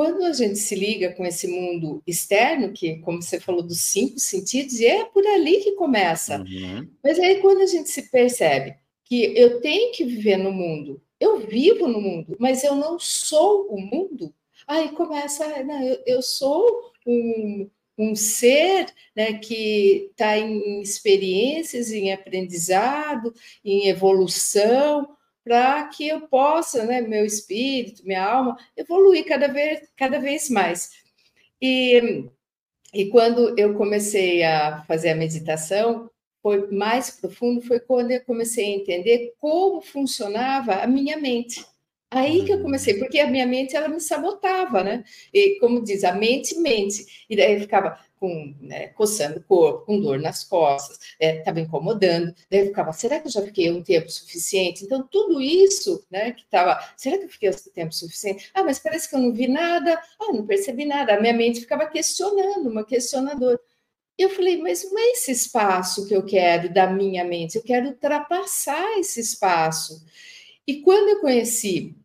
quando a gente se liga com esse mundo externo, que, como você falou, dos cinco sentidos, é por ali que começa. Uhum. Mas aí, quando a gente se percebe que eu tenho que viver no mundo, eu vivo no mundo, mas eu não sou o mundo, aí começa, não, eu, eu sou um, um ser né, que está em experiências, em aprendizado, em evolução, para que eu possa, né, meu espírito, minha alma, evoluir cada vez, cada vez mais. E, e quando eu comecei a fazer a meditação, foi mais profundo, foi quando eu comecei a entender como funcionava a minha mente. Aí que eu comecei, porque a minha mente ela me sabotava, né? E como diz, a mente mente. E daí eu ficava com né, coçando o corpo, com dor nas costas, estava é, incomodando. Daí eu ficava, será que eu já fiquei um tempo suficiente? Então, tudo isso, né, que estava, será que eu fiquei um tempo suficiente? Ah, mas parece que eu não vi nada, ah, não percebi nada. A minha mente ficava questionando, uma questionadora. Eu falei, mas não é esse espaço que eu quero da minha mente, eu quero ultrapassar esse espaço. E quando eu conheci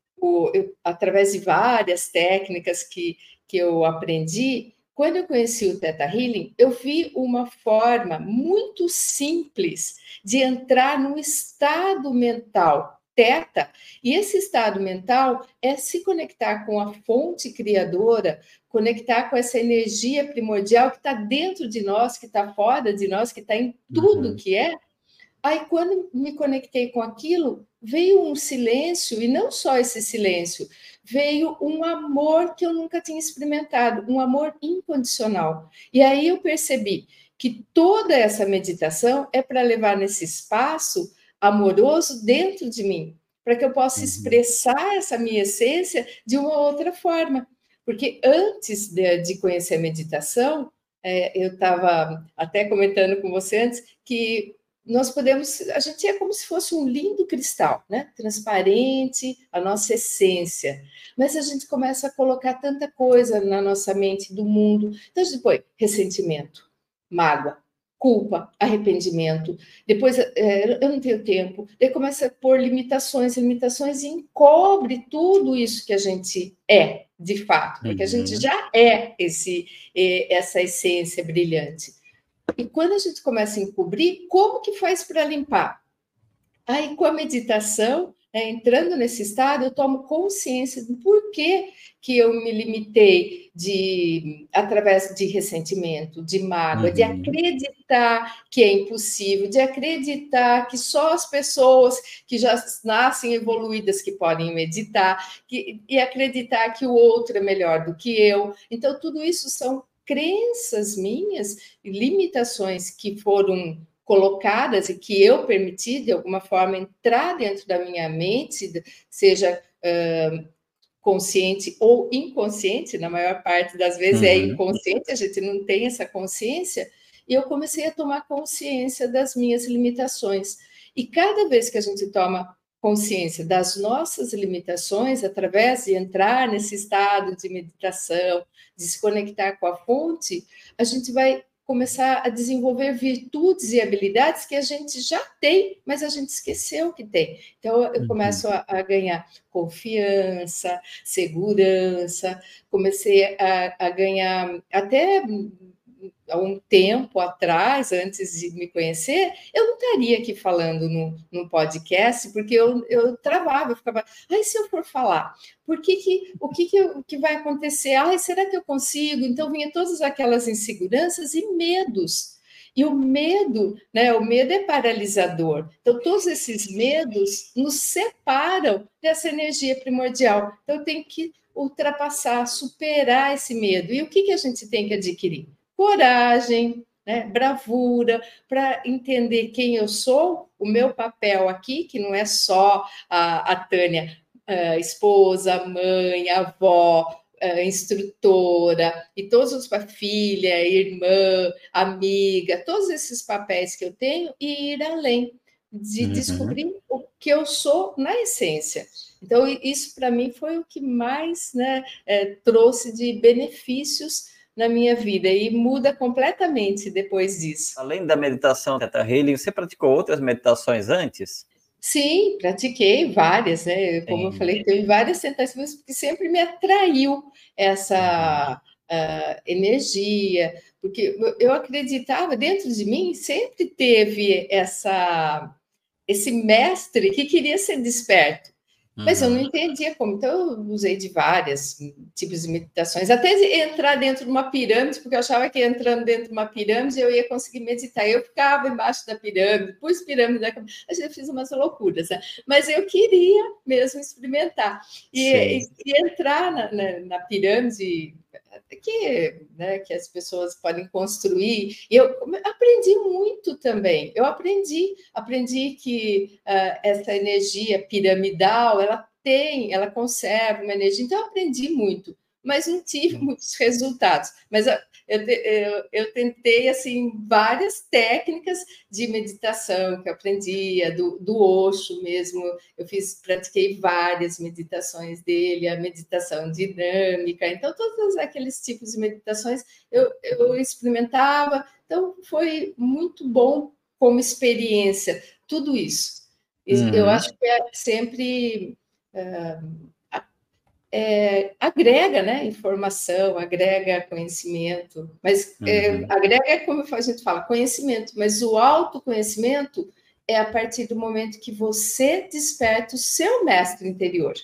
eu, através de várias técnicas que, que eu aprendi, quando eu conheci o Theta Healing, eu vi uma forma muito simples de entrar no estado mental Teta, e esse estado mental é se conectar com a fonte criadora, conectar com essa energia primordial que está dentro de nós, que está fora de nós, que está em tudo uhum. que é. Aí, quando me conectei com aquilo, veio um silêncio, e não só esse silêncio, veio um amor que eu nunca tinha experimentado, um amor incondicional. E aí eu percebi que toda essa meditação é para levar nesse espaço amoroso dentro de mim, para que eu possa uhum. expressar essa minha essência de uma outra forma. Porque antes de, de conhecer a meditação, é, eu estava até comentando com você antes que nós podemos, a gente é como se fosse um lindo cristal, né? Transparente, a nossa essência. Mas a gente começa a colocar tanta coisa na nossa mente do mundo. Então a gente põe ressentimento, mágoa, culpa, arrependimento. Depois é, eu não tenho tempo. Daí começa a pôr limitações, limitações e encobre tudo isso que a gente é, de fato, porque a gente uhum. já é esse, é, essa essência brilhante. E quando a gente começa a encobrir, como que faz para limpar? Aí, com a meditação, né, entrando nesse estado, eu tomo consciência do porquê que eu me limitei de através de ressentimento, de mágoa, uhum. de acreditar que é impossível, de acreditar que só as pessoas que já nascem evoluídas que podem meditar, que, e acreditar que o outro é melhor do que eu. Então, tudo isso são crenças minhas, limitações que foram colocadas e que eu permiti de alguma forma entrar dentro da minha mente, seja uh, consciente ou inconsciente, na maior parte das vezes é uhum. é inconsciente, a gente não tem essa consciência, e eu comecei a tomar consciência das minhas limitações. E cada vez que a gente toma consciência das nossas limitações através de entrar nesse estado de meditação, de se conectar com a fonte, a gente vai começar a desenvolver virtudes e habilidades que a gente já tem, mas a gente esqueceu que tem. Então, eu uhum. começo a, a ganhar confiança, segurança, comecei a, a ganhar até há um tempo atrás, antes de me conhecer, eu não estaria aqui falando no, no podcast, porque eu, eu travava, eu ficava, ai, se eu for falar, por que que, o que, que, que vai acontecer? Ai, será que eu consigo? Então, vinha todas aquelas inseguranças e medos. E o medo, né? O medo é paralisador. Então, todos esses medos nos separam dessa energia primordial. Então, eu tenho que ultrapassar, superar esse medo. E o que, que a gente tem que adquirir? Coragem, né, bravura, para entender quem eu sou, o meu papel aqui, que não é só a, a Tânia, a esposa, mãe, avó, instrutora, e todos os filha, irmã, amiga, todos esses papéis que eu tenho, e ir além de uhum. descobrir o que eu sou na essência. Então, isso para mim foi o que mais né, é, trouxe de benefícios na minha vida e muda completamente depois disso. Além da meditação Theta Healing, você praticou outras meditações antes? Sim, pratiquei várias, né? Como Sim. eu falei, teve várias tentativas, porque sempre me atraiu essa uh, energia, porque eu acreditava, dentro de mim sempre teve essa, esse mestre que queria ser desperto. Mas eu não uhum. entendia como, então eu usei de várias tipos de meditações, até entrar dentro de uma pirâmide, porque eu achava que entrando dentro de uma pirâmide eu ia conseguir meditar. Eu ficava embaixo da pirâmide, pus pirâmide na cabeça, eu fiz umas loucuras, né? mas eu queria mesmo experimentar. E, e, e entrar na, na, na pirâmide que, né, que as pessoas podem construir. Eu aprendi muito também. Eu aprendi, aprendi que uh, essa energia piramidal, ela tem, ela conserva uma energia. Então, eu aprendi muito mas não tive muitos resultados. Mas eu, eu, eu, tentei assim várias técnicas de meditação que eu aprendia do, do Osho mesmo. Eu fiz, pratiquei várias meditações dele, a meditação dinâmica. Então todos aqueles tipos de meditações eu, eu experimentava. Então foi muito bom como experiência tudo isso. Uhum. Eu acho que é sempre uh, é, agrega né, informação, agrega conhecimento, mas é, uhum. é, agrega, como a gente fala, conhecimento, mas o autoconhecimento é a partir do momento que você desperta o seu mestre interior.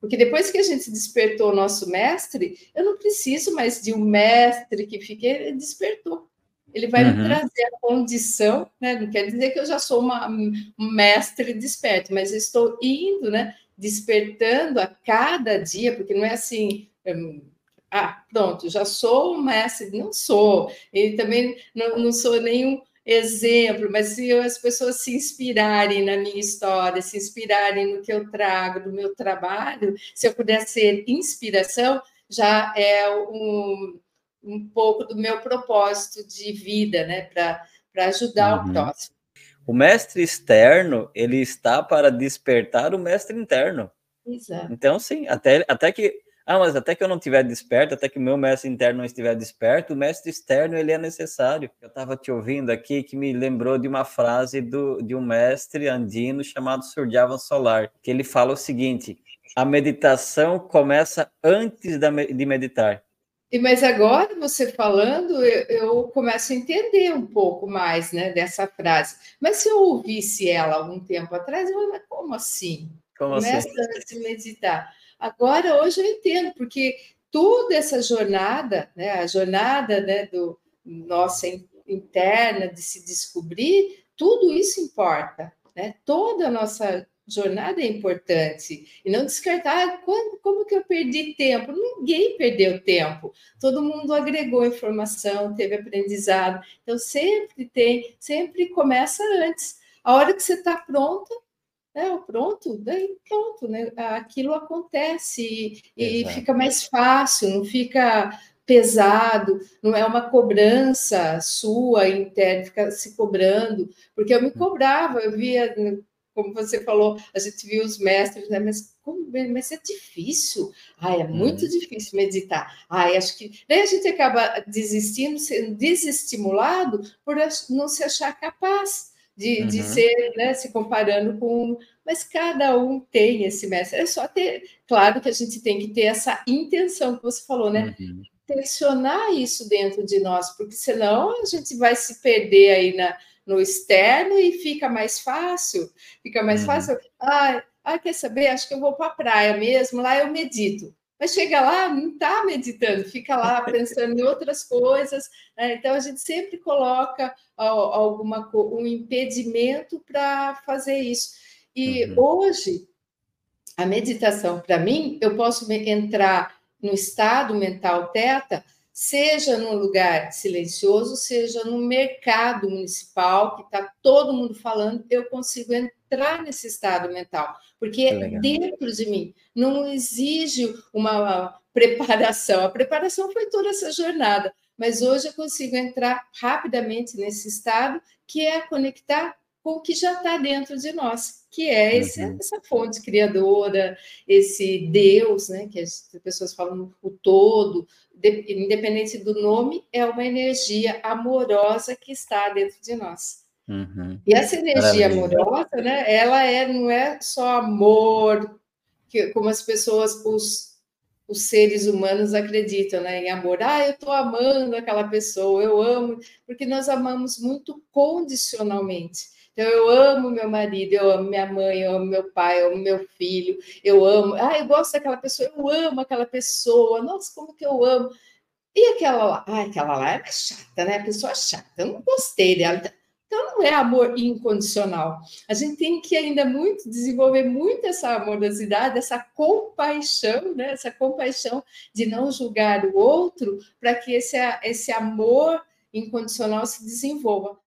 Porque depois que a gente despertou o nosso mestre, eu não preciso mais de um mestre que fique, ele despertou. Ele vai uhum. me trazer a condição, né? Não quer dizer que eu já sou uma, um mestre desperto, mas estou indo, né? Despertando a cada dia, porque não é assim, hum, ah, pronto, já sou um mestre, não sou, e também não, não sou nenhum exemplo, mas se as pessoas se inspirarem na minha história, se inspirarem no que eu trago, do meu trabalho, se eu puder ser inspiração, já é um, um pouco do meu propósito de vida, né, para ajudar uhum. o próximo. O mestre externo, ele está para despertar o mestre interno. Exato. Então, sim, até, até que. Ah, mas até que eu não estiver desperto, até que o meu mestre interno não estiver desperto, o mestre externo ele é necessário. Eu estava te ouvindo aqui que me lembrou de uma frase do, de um mestre andino chamado Surjavan Solar, que ele fala o seguinte: a meditação começa antes da, de meditar. E mas agora você falando, eu, eu, começo a entender um pouco mais, né, dessa frase. Mas se eu ouvisse ela algum tempo atrás, eu falei, como assim? Como Começa assim? a se meditar. Agora, hoje eu entendo, porque toda essa jornada, né, a jornada né, do nossa interna de se descobrir, tudo isso importa, né? Toda a nossa jornada é importante e não descartar quando, como que eu perdi tempo. Ninguém perdeu tempo. Todo mundo agregou informação, teve aprendizado. Então sempre tem, sempre começa antes. A hora que você está pronta, é, pronto, daí pronto, né? Aquilo acontece e, e fica mais fácil, não fica pesado, não é uma cobrança sua interna, fica se cobrando, porque eu me hum. cobrava, eu via como você falou, a gente viu os mestres, né? Mas, como, mas é difícil. Ai, é muito uhum. difícil meditar. Ai, acho que. Daí a gente acaba desistindo, sendo desestimulado por não se achar capaz de, uhum. de ser, né? Se comparando com. Mas cada um tem esse mestre. É só ter. Claro que a gente tem que ter essa intenção que você falou, né? Uhum. Tensionar isso dentro de nós, porque senão a gente vai se perder aí na no externo e fica mais fácil, fica mais uhum. fácil. Ah, ah, quer saber? Acho que eu vou para a praia mesmo, lá eu medito. Mas chega lá, não está meditando, fica lá pensando em outras coisas. Né? Então, a gente sempre coloca alguma, um impedimento para fazer isso. E uhum. hoje, a meditação, para mim, eu posso entrar no estado mental teta seja num lugar silencioso, seja no mercado municipal, que está todo mundo falando, eu consigo entrar nesse estado mental, porque é dentro de mim, não exige uma preparação. A preparação foi toda essa jornada, mas hoje eu consigo entrar rapidamente nesse estado, que é conectar com o que já está dentro de nós, que é esse, uhum. essa fonte criadora, esse Deus, né, que as pessoas falam o todo, independente do nome, é uma energia amorosa que está dentro de nós. Uhum. E essa energia Maravilha. amorosa, né, ela é, não é só amor, que, como as pessoas, os, os seres humanos acreditam né, em amor. Ah, eu estou amando aquela pessoa, eu amo, porque nós amamos muito condicionalmente. Então, eu amo meu marido, eu amo minha mãe, eu amo meu pai, eu amo meu filho, eu amo. Ah, eu gosto daquela pessoa, eu amo aquela pessoa, nossa, como que eu amo. E aquela lá? Ah, aquela lá é chata, né? A pessoa chata, eu não gostei dela. Então, não é amor incondicional. A gente tem que ainda muito desenvolver muito essa amorosidade, essa compaixão, né? Essa compaixão de não julgar o outro, para que esse, esse amor incondicional se desenvolva.